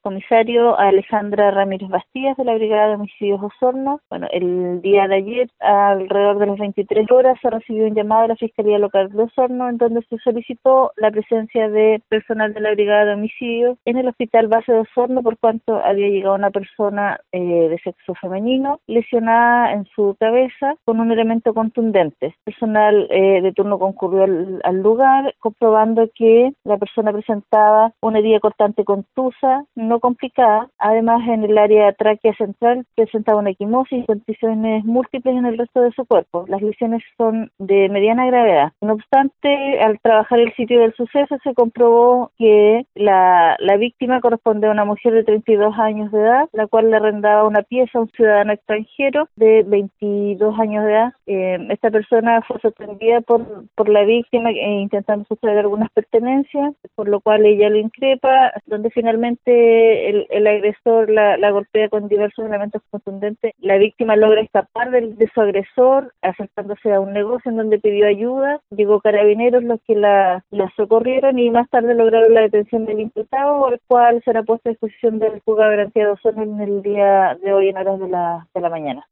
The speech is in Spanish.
comisario Alejandra Ramírez Bastías de la Brigada de Homicidios Osorno. Bueno, el día de ayer, alrededor de las 23 horas, se recibió un llamado a la Fiscalía Local de Osorno en donde se solicitó la presencia de personal de la Brigada de Homicidios en el Hospital Base de Osorno por cuanto había llegado una persona eh, de sexo femenino lesionada en su cabeza con un elemento contundente. Personal eh, de turno concurrió al, al lugar comprobando que la persona presentaba una herida cortante contusa, complicada. Además, en el área tráquea central presentaba una equimosis y condiciones múltiples en el resto de su cuerpo. Las lesiones son de mediana gravedad. No obstante, al trabajar el sitio del suceso se comprobó que la, la víctima corresponde a una mujer de 32 años de edad, la cual le arrendaba una pieza a un ciudadano extranjero de 22 años de edad. Eh, esta persona fue sorprendida por, por la víctima e intentando sustraer algunas pertenencias, por lo cual ella lo increpa, donde finalmente el, el agresor la, la, golpea con diversos elementos contundentes. La víctima logra escapar de, de su agresor, acercándose a un negocio en donde pidió ayuda. Llegó carabineros los que la, la socorrieron y más tarde lograron la detención del imputado, el cual será puesto a disposición del juzgado de garantía de en el día de hoy en horas de la, de la mañana.